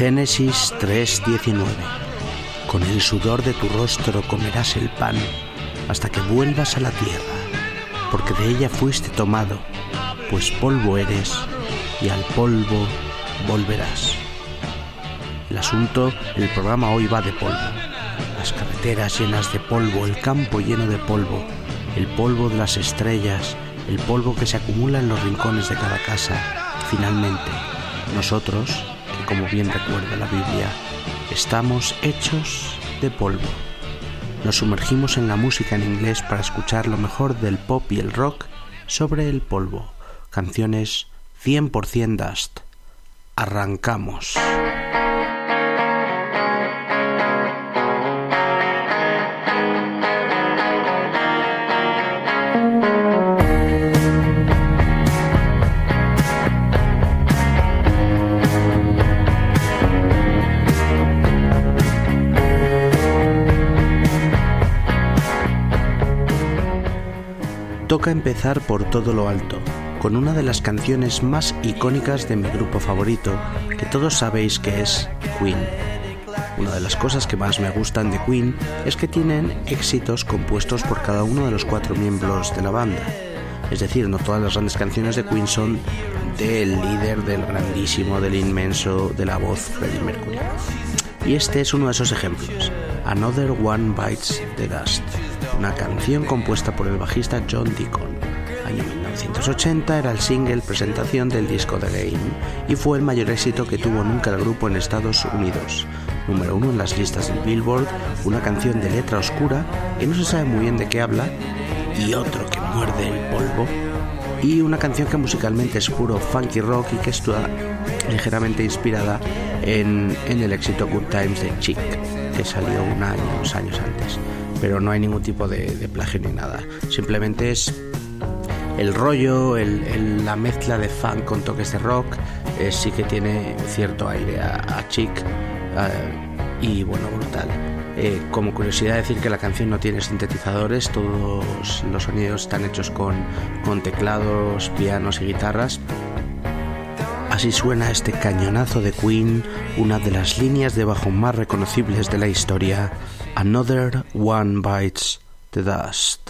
Génesis 3:19 Con el sudor de tu rostro comerás el pan hasta que vuelvas a la tierra, porque de ella fuiste tomado, pues polvo eres y al polvo volverás. El asunto, el programa hoy va de polvo. Las carreteras llenas de polvo, el campo lleno de polvo, el polvo de las estrellas, el polvo que se acumula en los rincones de cada casa. Finalmente, nosotros, como bien recuerda la Biblia, estamos hechos de polvo. Nos sumergimos en la música en inglés para escuchar lo mejor del pop y el rock sobre el polvo. Canciones 100% Dust. Arrancamos. Toca empezar por todo lo alto, con una de las canciones más icónicas de mi grupo favorito, que todos sabéis que es Queen. Una de las cosas que más me gustan de Queen es que tienen éxitos compuestos por cada uno de los cuatro miembros de la banda. Es decir, no todas las grandes canciones de Queen son del líder, del grandísimo, del inmenso, de la voz Freddie Mercury. Y este es uno de esos ejemplos. Another One Bites the Dust una canción compuesta por el bajista John Deacon. Año 1980 era el single presentación del disco The Game y fue el mayor éxito que tuvo nunca el grupo en Estados Unidos. Número uno en las listas del Billboard, una canción de letra oscura que no se sabe muy bien de qué habla y otro que muerde el polvo y una canción que musicalmente es puro funky rock y que está ligeramente inspirada en, en el éxito Good Times de Chick, que salió unos años antes pero no hay ningún tipo de, plagio ni nada. Simplemente es el rollo, la mezcla de funk con toques de rock, eh, sí que tiene cierto aire a, chic y bueno, brutal. Eh, como curiosidad decir que la canción no tiene sintetizadores, todos los sonidos están hechos con teclados, pianos y guitarras. Así suena este cañonazo de Queen, una de las líneas de bajo más reconocibles de la historia, Another One Bites the Dust.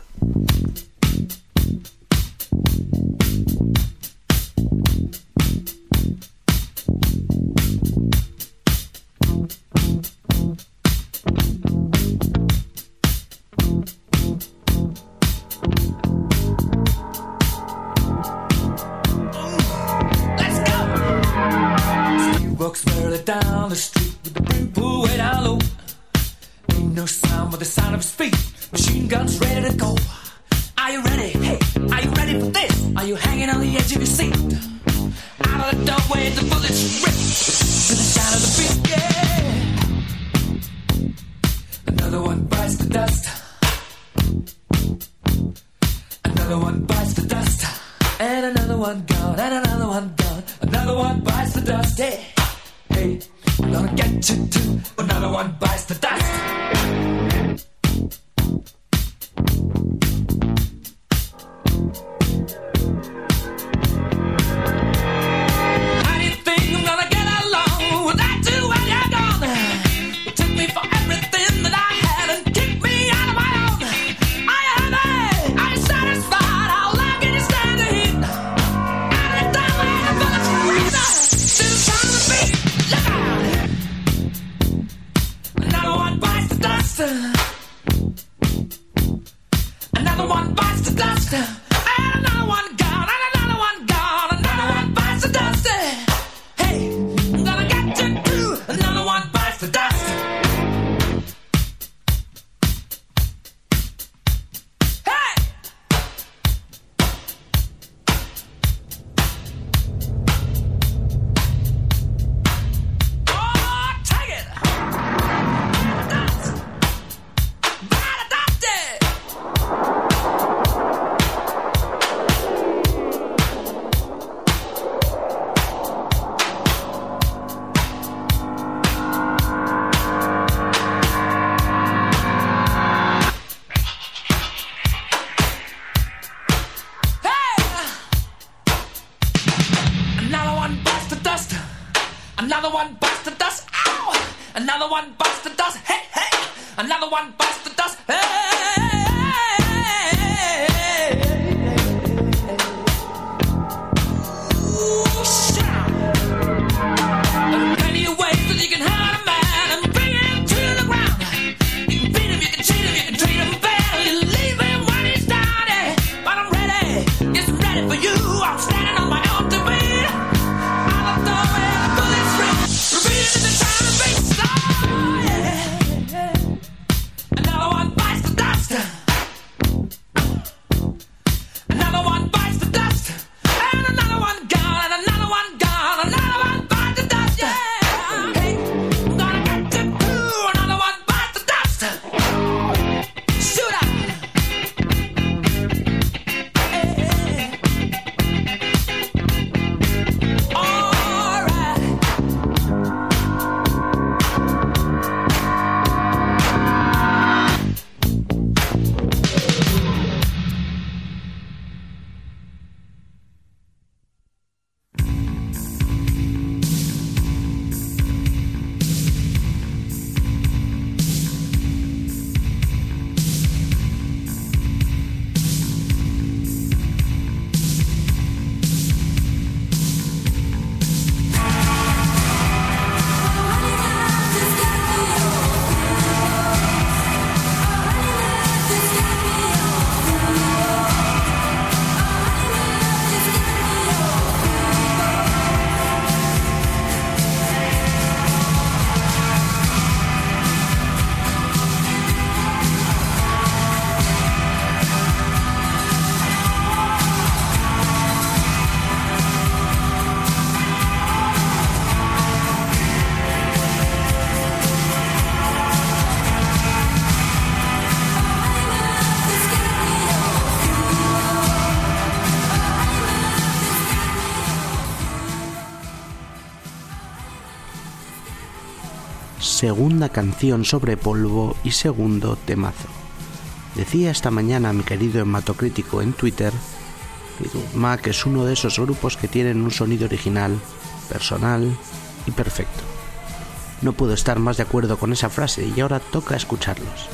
Segunda canción sobre polvo y segundo temazo. Decía esta mañana mi querido hematocrítico en Twitter, Fleetwood Mac es uno de esos grupos que tienen un sonido original, personal y perfecto. No puedo estar más de acuerdo con esa frase y ahora toca escucharlos.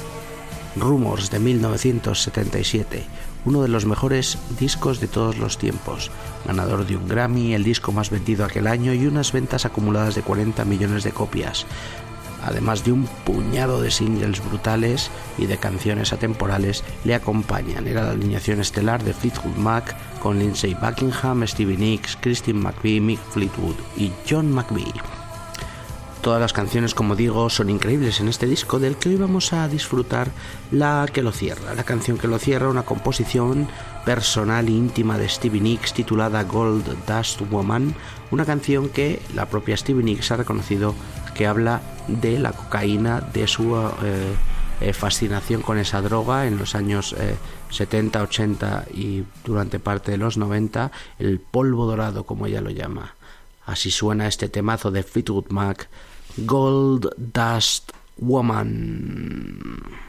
Rumors de 1977, uno de los mejores discos de todos los tiempos, ganador de un Grammy, el disco más vendido aquel año y unas ventas acumuladas de 40 millones de copias, además de un puñado de singles brutales y de canciones atemporales, le acompañan. Era la alineación estelar de Fleetwood Mac con Lindsay Buckingham, Stevie Nicks, Christine McVie, Mick Fleetwood y John McVie. Todas las canciones, como digo, son increíbles en este disco del que hoy vamos a disfrutar la que lo cierra, la canción que lo cierra, una composición personal e íntima de Stevie Nicks titulada Gold Dust Woman, una canción que la propia Stevie Nicks ha reconocido que habla de la cocaína, de su eh, eh, fascinación con esa droga en los años eh, 70, 80 y durante parte de los 90, el polvo dorado como ella lo llama. Así suena este temazo de Fleetwood Mac, Gold Dust Woman.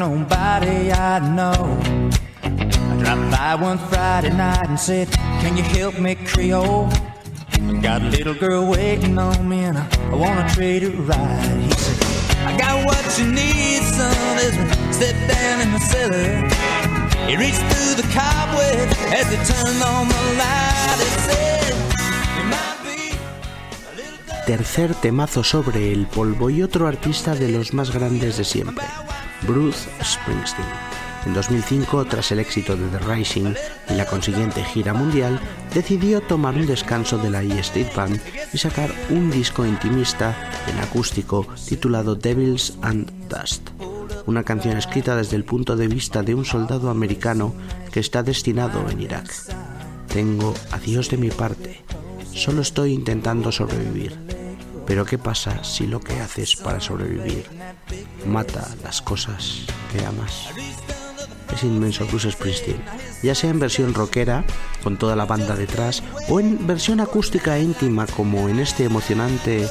Nobody I know. I dropped by one Friday night and said, Can you help me, Creole? I got a little girl waiting on me and I, I wanna trade her ride. He said, I got what you need, son, as we step down in the cellar. He reached through the cobwebs as he turned on the light. He said, might be a little Tercer temazo sobre el polvo y otro artista de los más grandes de siempre, Bruce Springsteen. En 2005, tras el éxito de The Rising y la consiguiente gira mundial, decidió tomar un descanso de la E Street Band y sacar un disco intimista en acústico titulado Devils and Dust, una canción escrita desde el punto de vista de un soldado americano que está destinado en Irak. Tengo a Dios de mi parte, solo estoy intentando sobrevivir. Pero ¿qué pasa si lo que haces para sobrevivir mata las cosas que amas? Es inmenso Bruce Springsteen, ya sea en versión rockera, con toda la banda detrás, o en versión acústica e íntima, como en este emocionante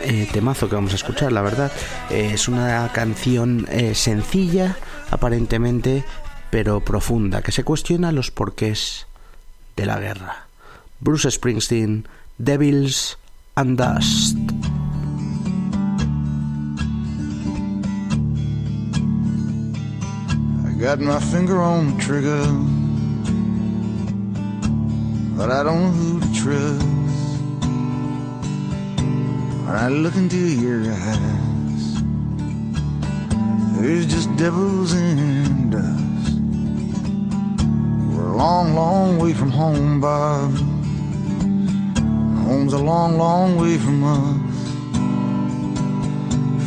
eh, temazo que vamos a escuchar, la verdad. Es una canción eh, sencilla, aparentemente, pero profunda, que se cuestiona los porqués de la guerra. Bruce Springsteen, Devils and Dust. I got my finger on the trigger, but I don't know who to trust. When I look into your eyes, there's just devils and dust. We're a long, long way from home, Bob. Home's a long, long way from us.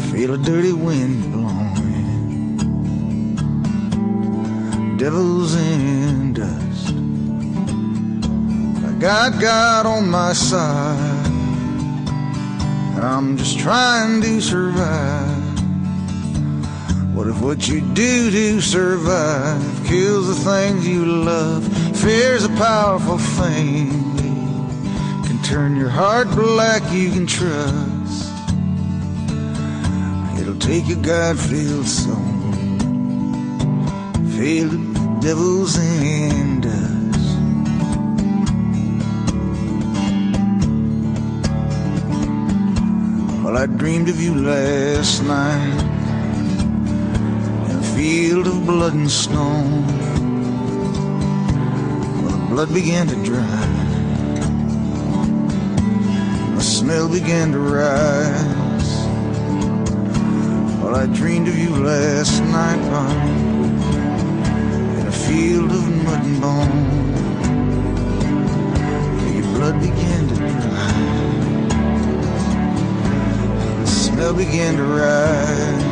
Feel a dirty wind blowing devils and dust. I got God on my side, I'm just trying to survive. What if what you do to survive kills the things you love? Fear's a powerful thing, turn your heart black. You can trust. It'll take a God-filled soul filled with devils and dust. Well, I dreamed of you last night in a field of blood and stone. Well, the blood began to dry, smell began to rise. Well, I dreamed of you last night, in a field of mud and bone. Your blood began to dry, the smell began to rise.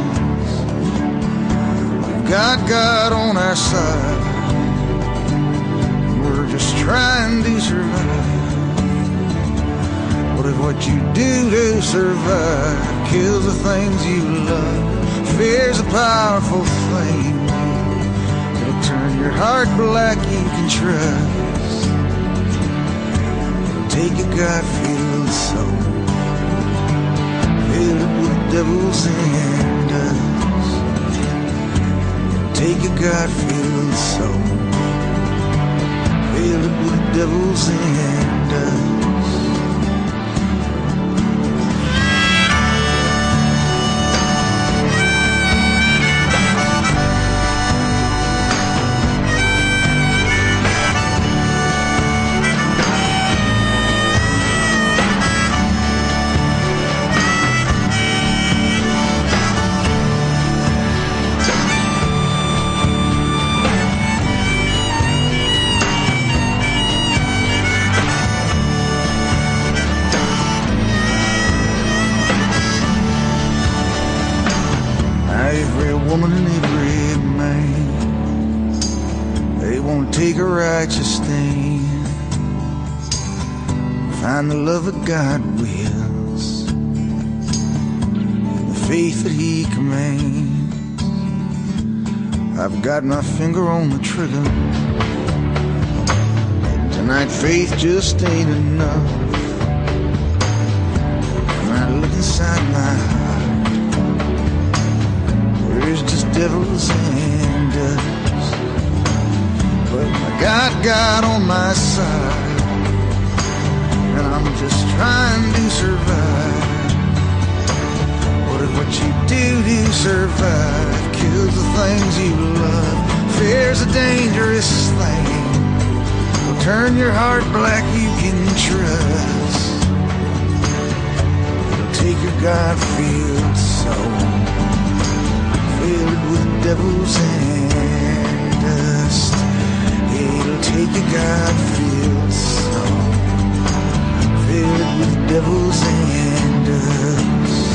We've got God on our side, we're just trying to survive. What what you do to survive kills the things you love? Fear's a powerful thing. It'll turn your heart black, you can trust. It'll take a God-filled soul, filled with devils and dust. Take a God-filled soul, filled with devils and dust. God wills, the faith that He commands. I've got my finger on the trigger. Tonight, faith just ain't enough. When I look inside my heart. There's just devils and dust. But God got on my side. Trying to survive. What if what you do to survive kills the things you love? Fear's a dangerous thing. Will turn your heart black, you can trust. It'll take your God-filled soul, filled with devils and dust. It'll take your God-filled filled with devils and dust.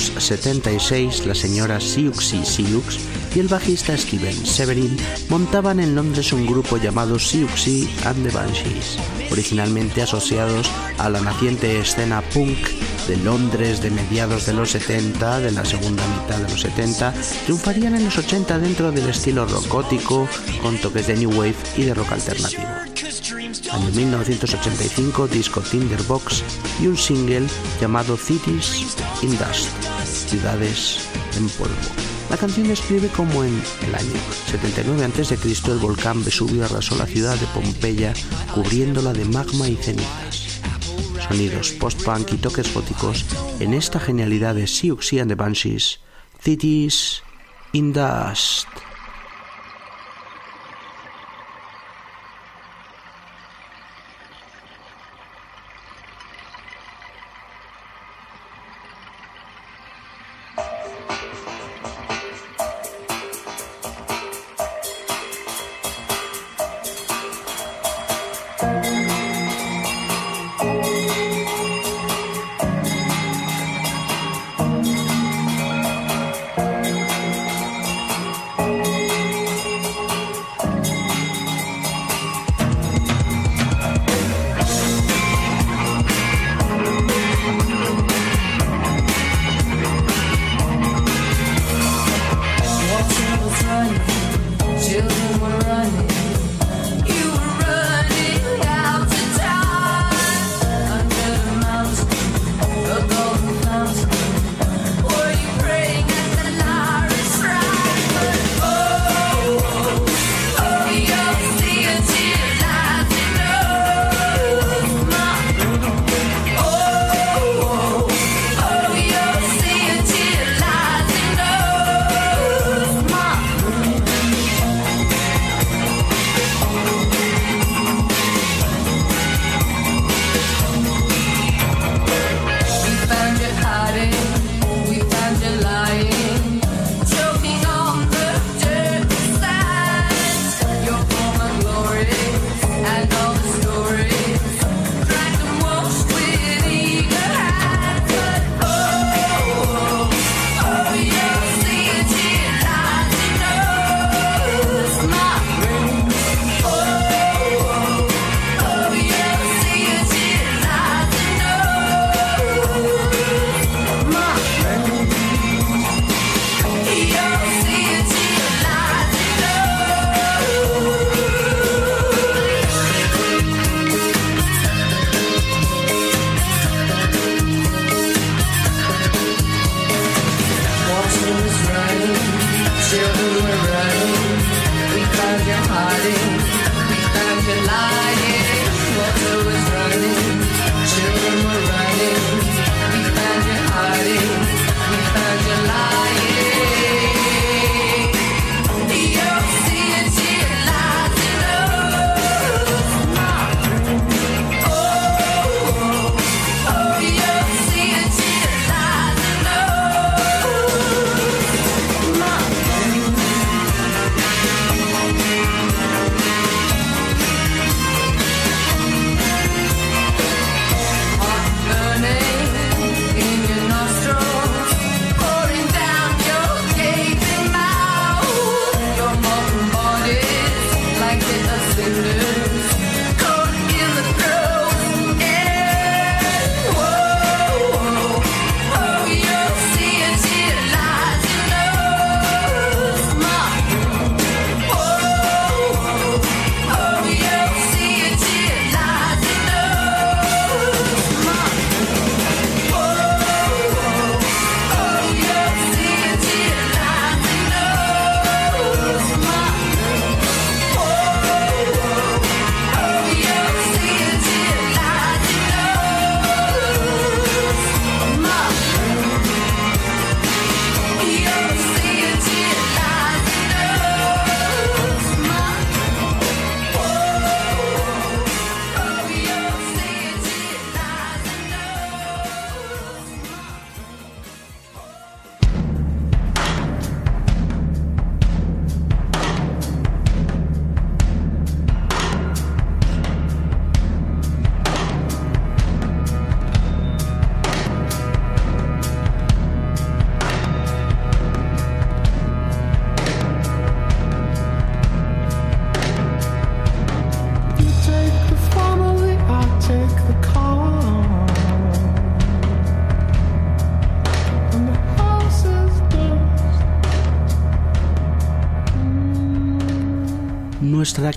1976, la señora Siouxsie Sioux y el bajista Steven Severin montaban en Londres un grupo llamado Siouxsie and the Banshees, originalmente asociados a la naciente escena punk de Londres de mediados de los 70, de la segunda mitad de los 70, triunfarían en los 80 dentro del estilo rock gótico, con toques de new wave y de rock alternativo. Año 1985, disco Tinderbox y un single llamado Cities in Dust, Ciudades en Polvo. La canción describe cómo en el año 79 a.C. el volcán Vesubio arrasó la ciudad de Pompeya, cubriéndola de magma y cenizas. Sonidos post-punk y toques góticos en esta genialidad de Siouxsie and the Banshees, Cities in Dust.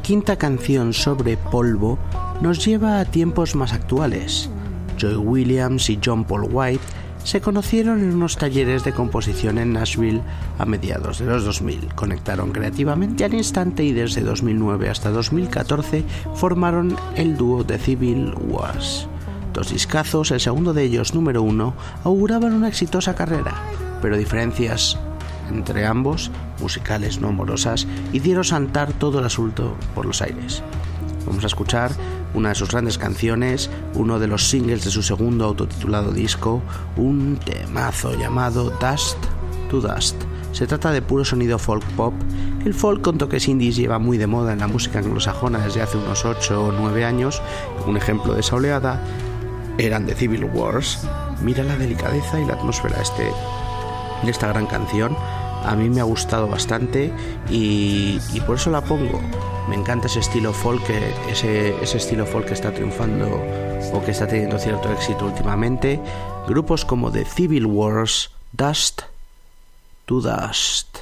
Quinta canción sobre polvo nos lleva a tiempos más actuales. Joy Williams y John Paul White se conocieron en unos talleres de composición en Nashville a mediados de los 2000. Conectaron creativamente al instante y desde 2009 hasta 2014 formaron el dúo The Civil Wars. Dos discazos, el segundo de ellos número uno, auguraban una exitosa carrera, pero diferencias entre ambos, musicales no amorosas, hicieron saltar todo el asunto por los aires. Vamos a escuchar una de sus grandes canciones, uno de los singles de su segundo autotitulado disco, un temazo llamado Dust to Dust. Se trata de puro sonido folk pop. El folk con toques indies lleva muy de moda en la música anglosajona desde hace unos 8 o 9 años. Un ejemplo de esa oleada eran The Civil Wars. Mira la delicadeza y la atmósfera de, este, de esta gran canción. A mí me ha gustado bastante y, por eso la pongo. Me encanta ese estilo folk, ese, ese estilo folk que está triunfando o que está teniendo cierto éxito últimamente. Grupos como The Civil Wars, Dust to Dust.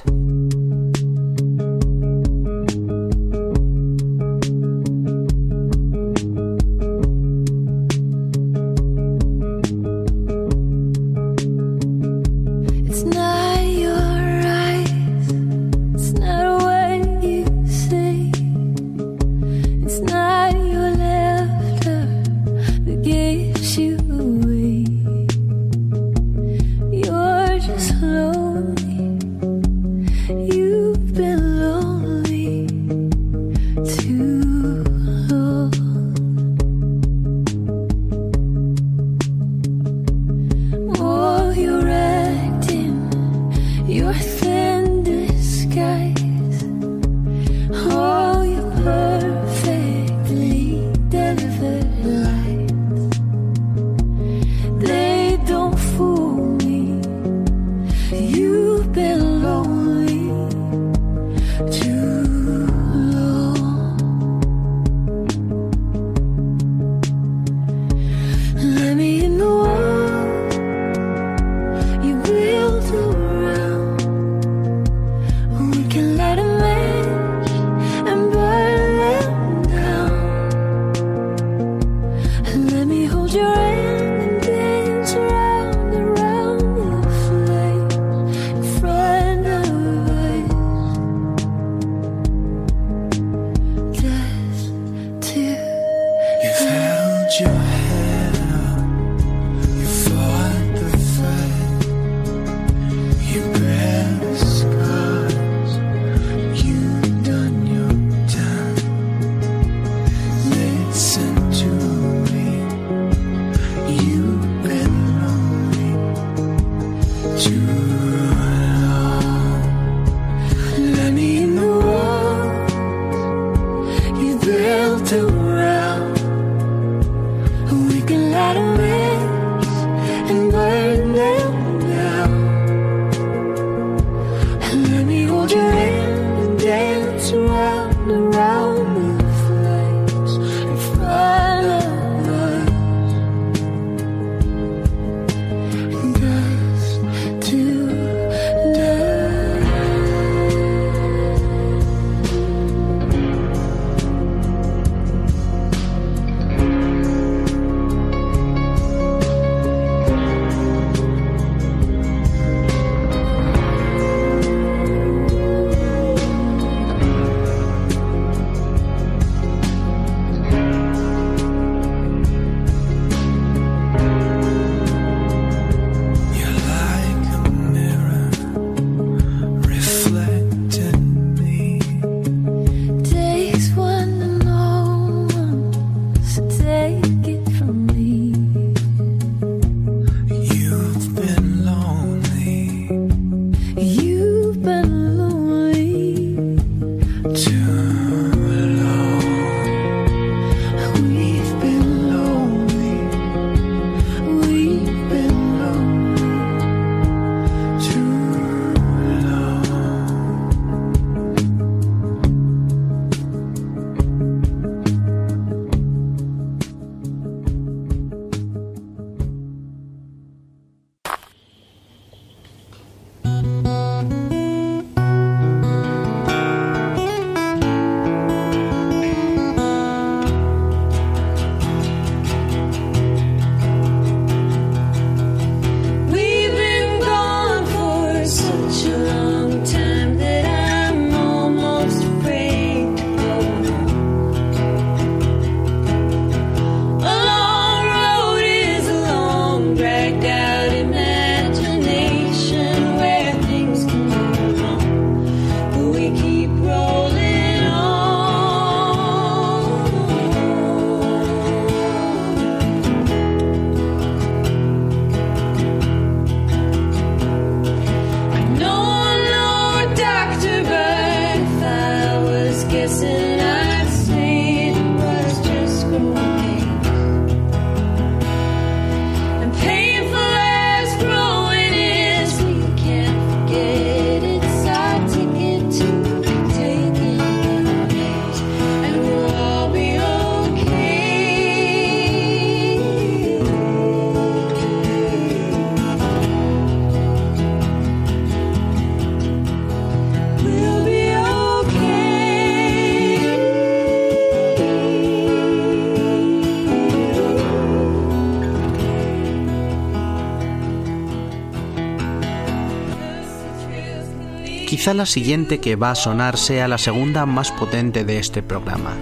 Quizá la siguiente que va a sonar sea la segunda más potente de este programa.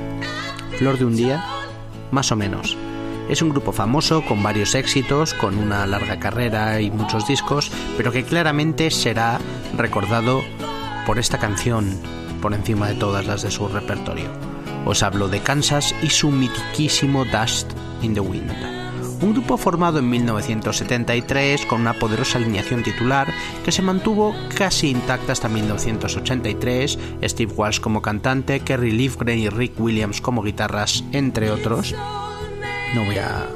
Flor de un día, más o menos. Es un grupo famoso con varios éxitos, con una larga carrera y muchos discos, pero que claramente será recordado por esta canción por encima de todas las de su repertorio. Os hablo de Kansas y su mitiquísimo Dust in the Wind. Un grupo formado en 1973 con una poderosa alineación titular que se mantuvo casi intacta hasta 1983, Steve Walsh como cantante, Kerry Livgren y Rick Williams como guitarras, entre otros. No voy a,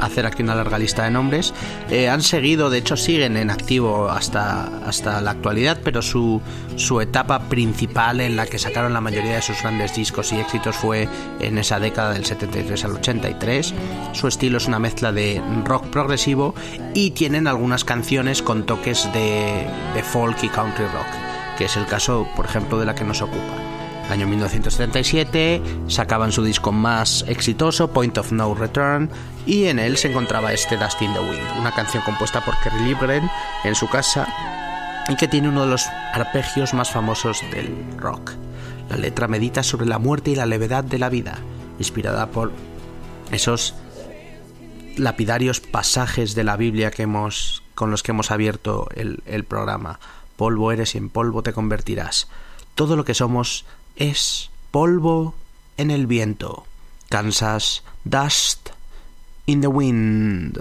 hacer aquí una larga lista de nombres. Eh, han seguido, de hecho siguen en activo hasta, hasta la actualidad, pero su, su etapa principal en la que sacaron la mayoría de sus grandes discos y éxitos fue en esa década del 73 al 83. Su estilo es una mezcla de rock progresivo y tienen algunas canciones con toques de, de folk y country rock, que es el caso, por ejemplo, de la que nos ocupa. Año 1977 sacaban su disco más exitoso, Point of No Return, y en él se encontraba este Dust in the Wind, una canción compuesta por Kerry Livgren en su casa y que tiene uno de los arpegios más famosos del rock. La letra medita sobre la muerte y la levedad de la vida, inspirada por esos lapidarios pasajes de la Biblia que hemos, con los que hemos abierto el programa. Polvo eres y en polvo te convertirás. Todo lo que somos es polvo en el viento. Kansas, dust in the wind.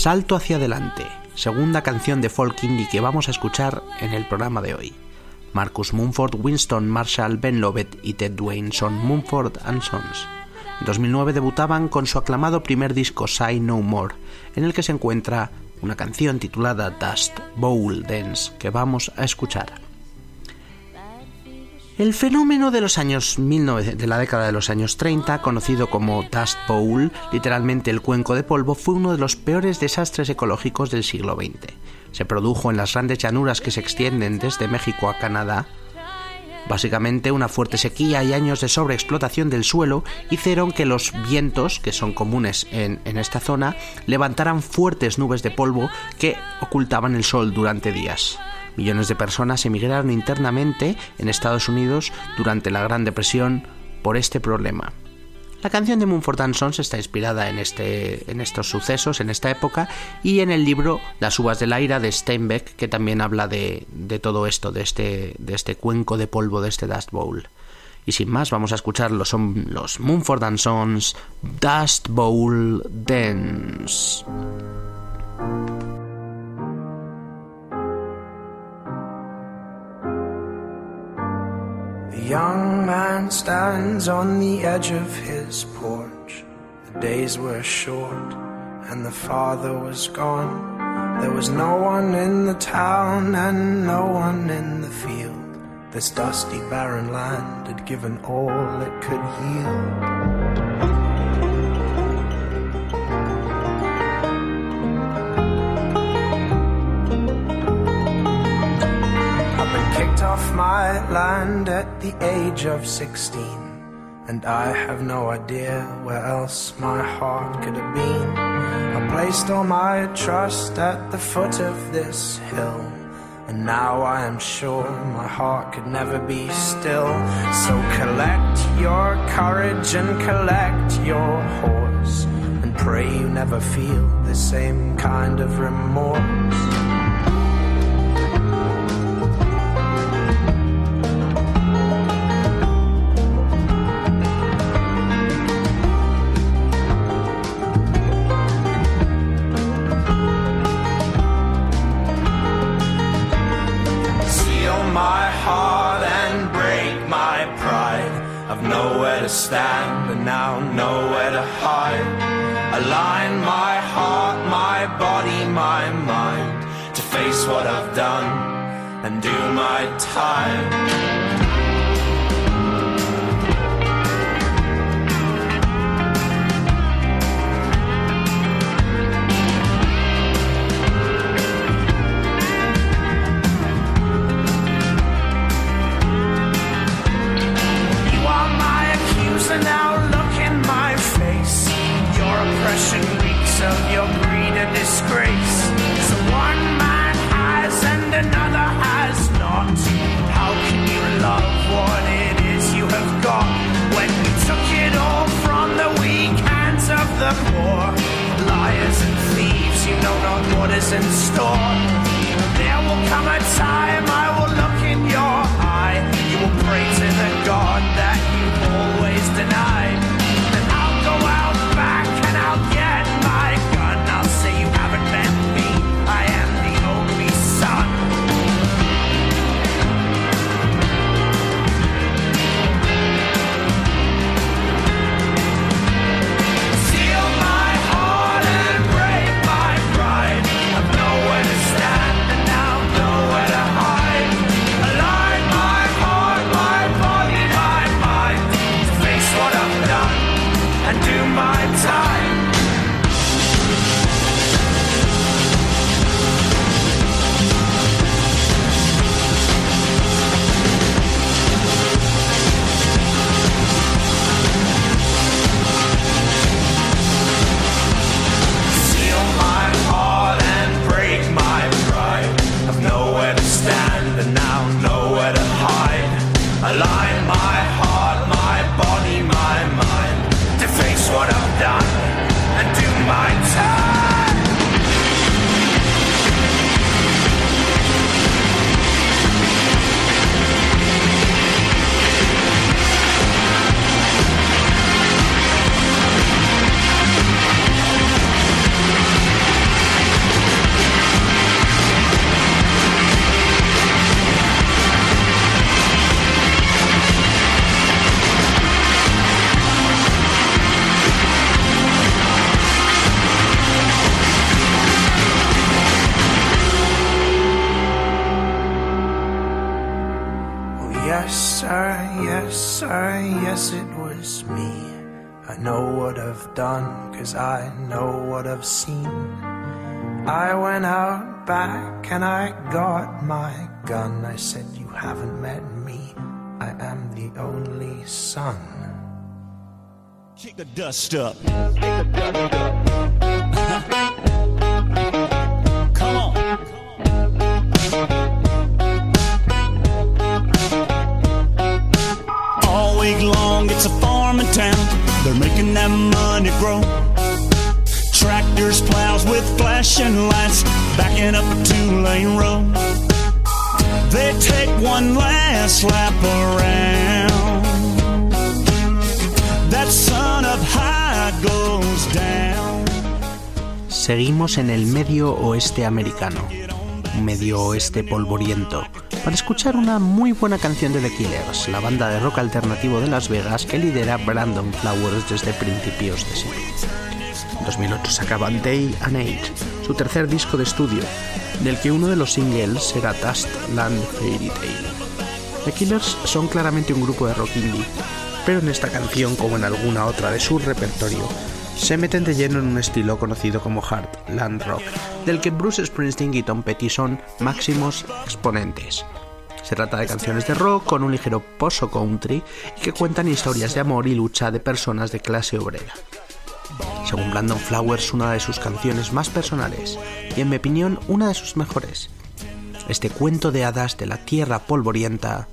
Salto hacia adelante, segunda canción de folk indie que vamos a escuchar en el programa de hoy. Marcus Mumford, Winston Marshall, Ben Lovett y Ted Dwayne son Mumford and Sons. En 2009 debutaban con su aclamado primer disco Say No More, en el que se encuentra una canción titulada Dust Bowl Dance que vamos a escuchar. El fenómeno de los años 19 de la década de los años 30, conocido como Dust Bowl, literalmente el cuenco de polvo, fue uno de los peores desastres ecológicos del siglo XX. Se produjo en las grandes llanuras que se extienden desde México a Canadá. Básicamente una fuerte sequía y años de sobreexplotación del suelo hicieron que los vientos, que son comunes en, en esta zona, levantaran fuertes nubes de polvo que ocultaban el sol durante días. Millones de personas emigraron internamente en Estados Unidos durante la Gran Depresión por este problema. La canción de Mumford Sons está inspirada en, este, en estos sucesos, en esta época, y en el libro Las uvas de la ira de Steinbeck, que también habla de, de todo esto, de este, de este cuenco de polvo, de este Dust Bowl. Y sin más, vamos a escuchar los, Mumford Sons Dust Bowl Dance. Young man stands on the edge of his porch. The days were short and the father was gone. There was no one in the town and no one in the field. This dusty, barren land had given all it could yield. My land at the age of 16. And I have no idea where else my heart could have been. I placed all my trust at the foot of this hill. And now I am sure my heart could never be still. So collect your courage and collect your horse. And pray you never feel the same kind of remorse. I went out back and I got my gun. I said, You haven't met me, I am the only son. Kick the dust up. Come on. All week long, it's a farming town. They're making that money grow. Plows with flashing lights, backing up a two lane road. They take one last lap around. That sun up high goes down. Seguimos en el medio oeste americano, medio oeste polvoriento, para escuchar una muy buena canción de The Killers, la banda de rock alternativo de Las Vegas que lidera Brandon Flowers desde principios de siglo. En 2008 sacaban Day and Age, su tercer disco de estudio, del que uno de los singles era Dust Land Fairy Tale. The Killers son claramente un grupo de rock indie, pero en esta canción, como en alguna otra de su repertorio, se meten de lleno en un estilo conocido como Heartland Rock, del que Bruce Springsteen y Tom Petty son máximos exponentes. Se trata de canciones de rock con un ligero pozo country y que cuentan historias de amor y lucha de personas de clase obrera. Según Brandon Flowers, una de sus canciones más personales y, en mi opinión, una de sus mejores. Este cuento de hadas de la tierra polvorienta,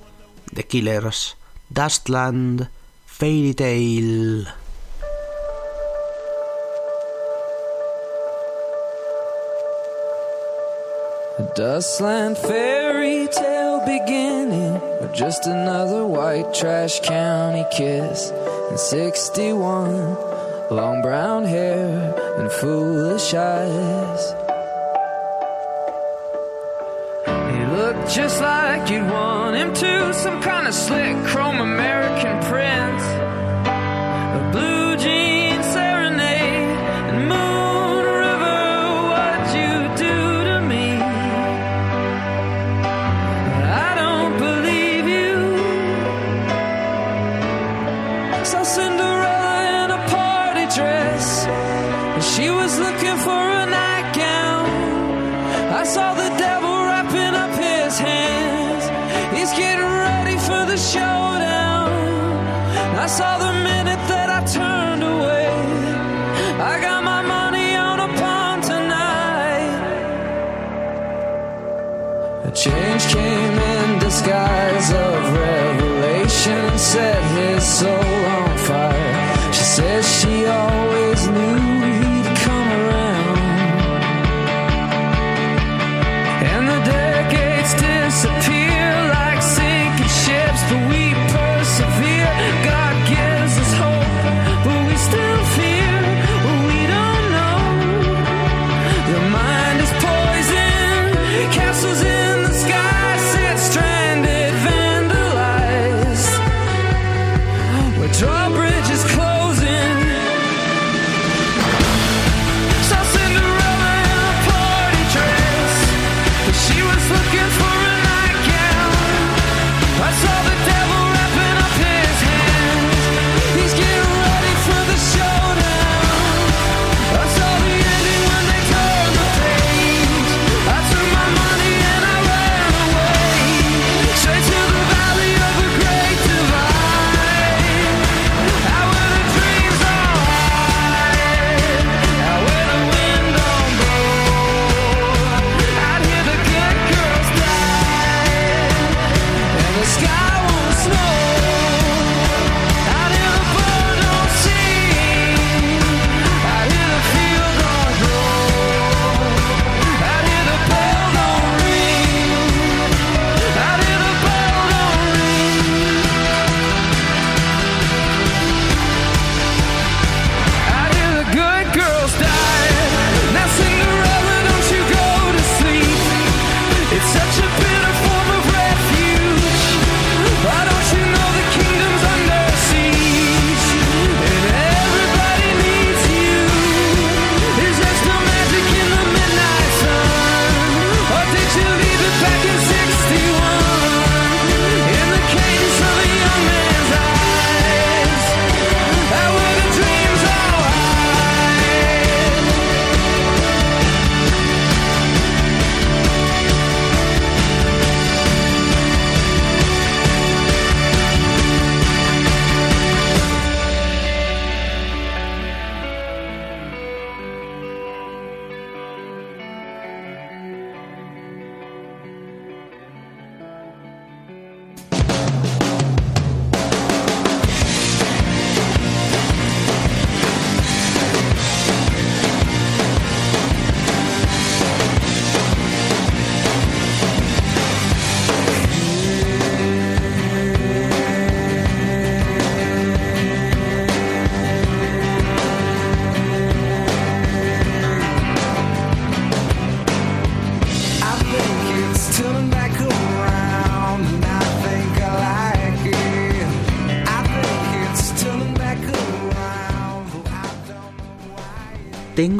The Killers, Dustland, Fairy Tale. A dustland fairy tale beginning, or just another white trash county kiss. In 61, long brown hair and foolish eyes. He looked just like you'd want him to, some kind of slick chrome American prince. A blue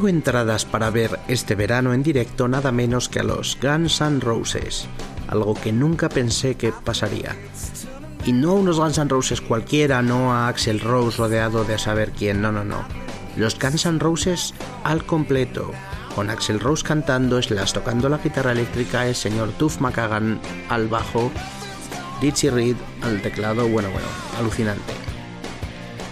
entradas para ver este verano en directo nada menos que a los Guns N' Roses, algo que nunca pensé que pasaría. Y no a unos Guns N' Roses cualquiera, no a Axel Rose rodeado de saber quién, no, no, no. Los Guns N' Roses al completo, con Axel Rose cantando, Slash tocando la guitarra eléctrica, el señor Tuff McCagan al bajo, Richie Reed al teclado, bueno, bueno, alucinante.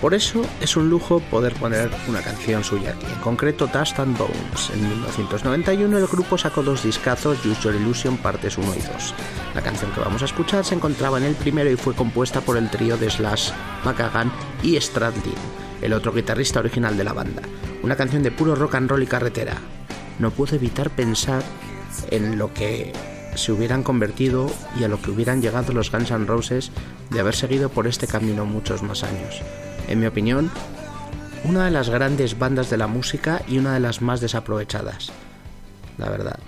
Por eso es un lujo poder poner una canción suya en concreto Dust and Bones. En 1991 el grupo sacó dos discazos, Use Your Illusion partes 1 y 2. La canción que vamos a escuchar se encontraba en el primero y fue compuesta por el trío de Slash, McCagan y Stradlin, el otro guitarrista original de la banda. Una canción de puro rock and roll y carretera. No puedo evitar pensar en lo que se hubieran convertido y a lo que hubieran llegado los Guns N' Roses de haber seguido por este camino muchos más años. En mi opinión, una de las grandes bandas de la música y una de las más desaprovechadas, la verdad.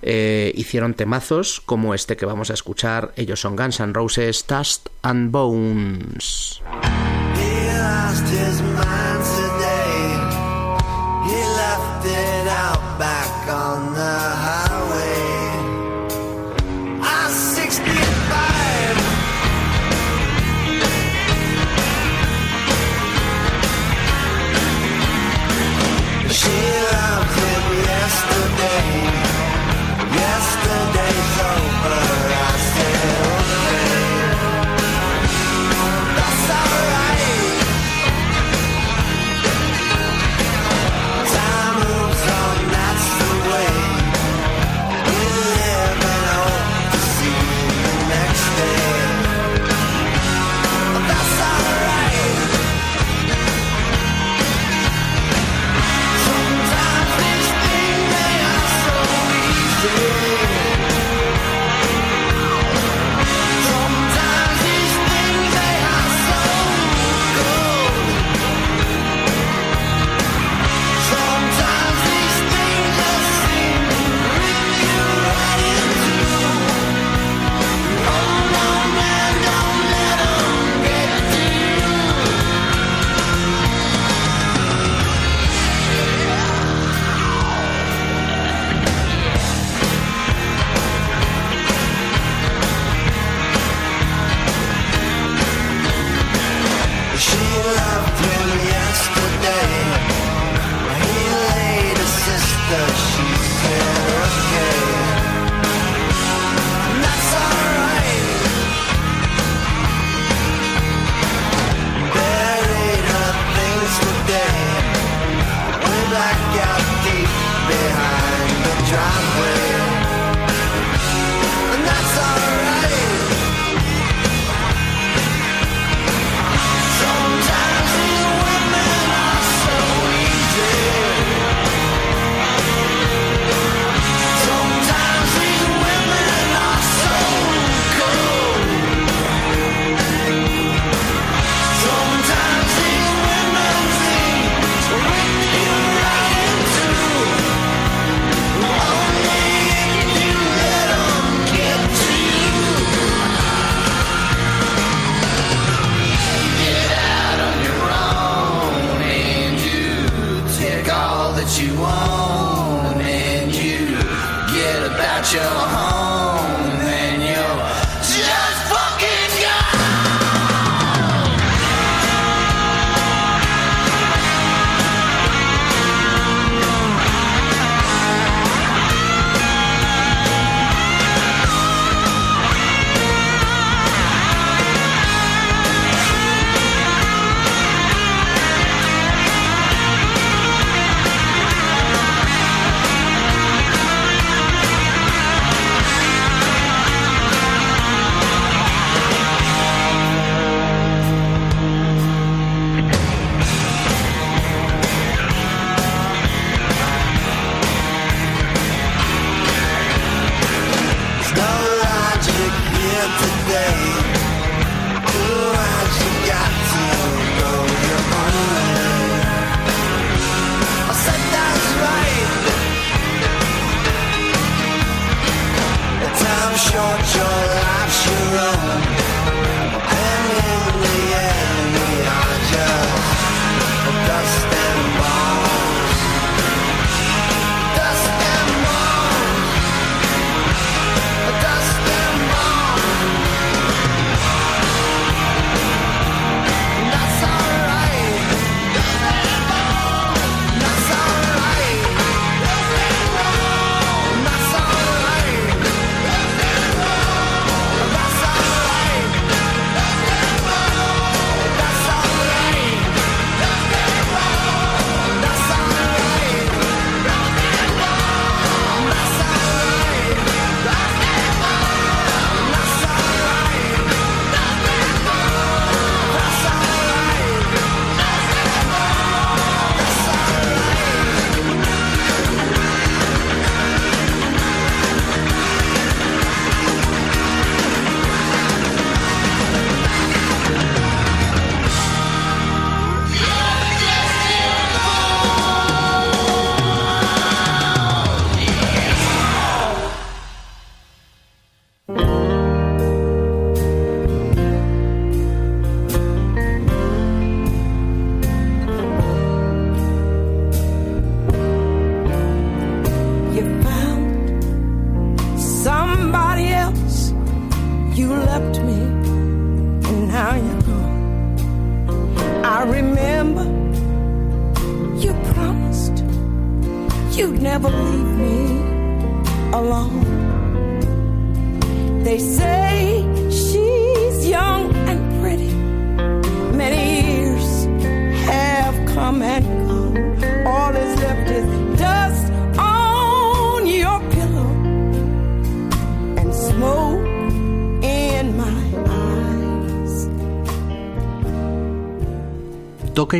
Eh, hicieron temazos como este que vamos a escuchar, ellos son Guns N' Roses, Dust and Bones.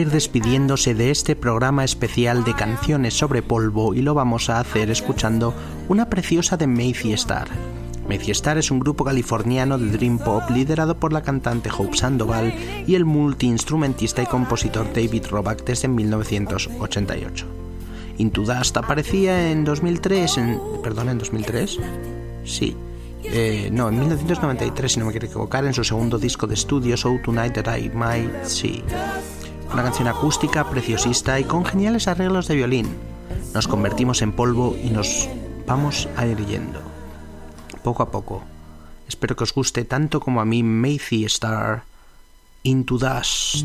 Despidiéndose de este programa especial de canciones sobre polvo y lo vamos a hacer escuchando una preciosa de Macy Star. Macy Star es un grupo californiano de Dream Pop liderado por la cantante Hope Sandoval y el multiinstrumentista y compositor David Roback desde 1988. Into Dust aparecía en 2003, en, perdón, en 2003, sí, eh, no, en 1993 si no me quiero equivocar, en su segundo disco de estudio So Tonight That I Might See. Una canción acústica, preciosista y con geniales arreglos de violín. Nos convertimos en polvo y nos vamos a ir yendo. Poco a poco. Espero que os guste tanto como a mí Macy Star Into Dust.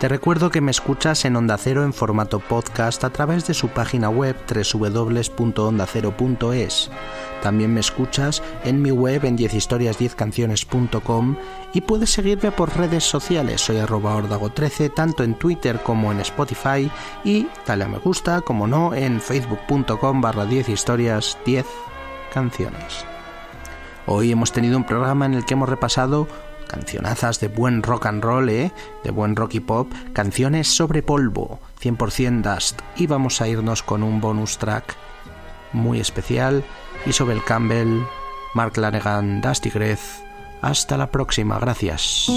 Te recuerdo que me escuchas en Onda Cero en formato podcast a través de su página web www.ondacero.es. También me escuchas en mi web en 10historias10canciones.com y puedes seguirme por redes sociales. Soy arroba ordago13 tanto en Twitter como en Spotify y dale a me gusta, como no, en facebook.com barra 10 historias 10 canciones. Hoy hemos tenido un programa en el que hemos repasado cancionazas de buen rock and roll, ¿eh? de buen rock y pop, canciones sobre polvo, 100% Dust, y vamos a irnos con un bonus track muy especial, Isabel Campbell, Mark Lanegan, Dusty Greth. Hasta la próxima, gracias.